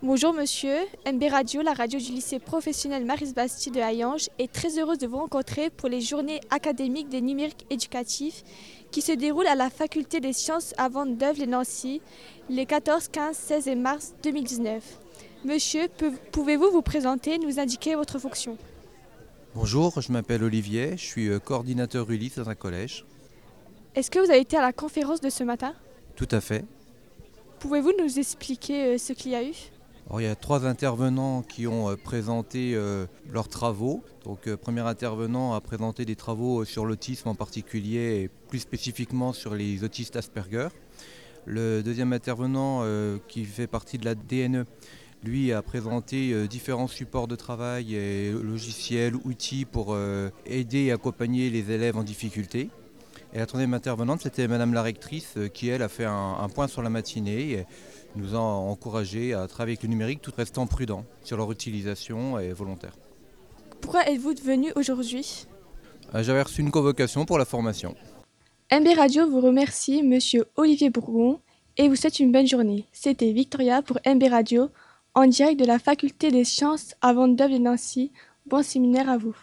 Bonjour monsieur, MB Radio, la radio du lycée professionnel Maris Bastille de Hayange, est très heureuse de vous rencontrer pour les journées académiques des numériques éducatifs qui se déroulent à la faculté des sciences avant d'œuvre et Nancy les 14, 15, 16 et mars 2019. Monsieur, pouvez-vous vous présenter et nous indiquer votre fonction? Bonjour, je m'appelle Olivier, je suis euh, coordinateur Ulysse dans un collège. Est-ce que vous avez été à la conférence de ce matin? Tout à fait. Pouvez-vous nous expliquer euh, ce qu'il y a eu? Il y a trois intervenants qui ont euh, présenté euh, leurs travaux. Donc, le premier intervenant a présenté des travaux sur l'autisme en particulier et plus spécifiquement sur les autistes Asperger. Le deuxième intervenant, qui fait partie de la DNE, lui a présenté différents supports de travail et logiciels, outils pour aider et accompagner les élèves en difficulté. Et la troisième intervenante, c'était Madame la rectrice, euh, qui elle a fait un, point sur la matinée et nous a encouragé à travailler avec le numérique tout restant prudent sur leur utilisation et volontaire. Pourquoi êtes-vous venu aujourd'hui? Euh, J'avais reçu une convocation pour la formation. MB Radio vous remercie, Monsieur Olivier Bourgon, et vous souhaite une bonne journée. C'était Victoria pour MB Radio, en direct de la Faculté des sciences avant d'œuvre de Nancy. Bon séminaire à vous.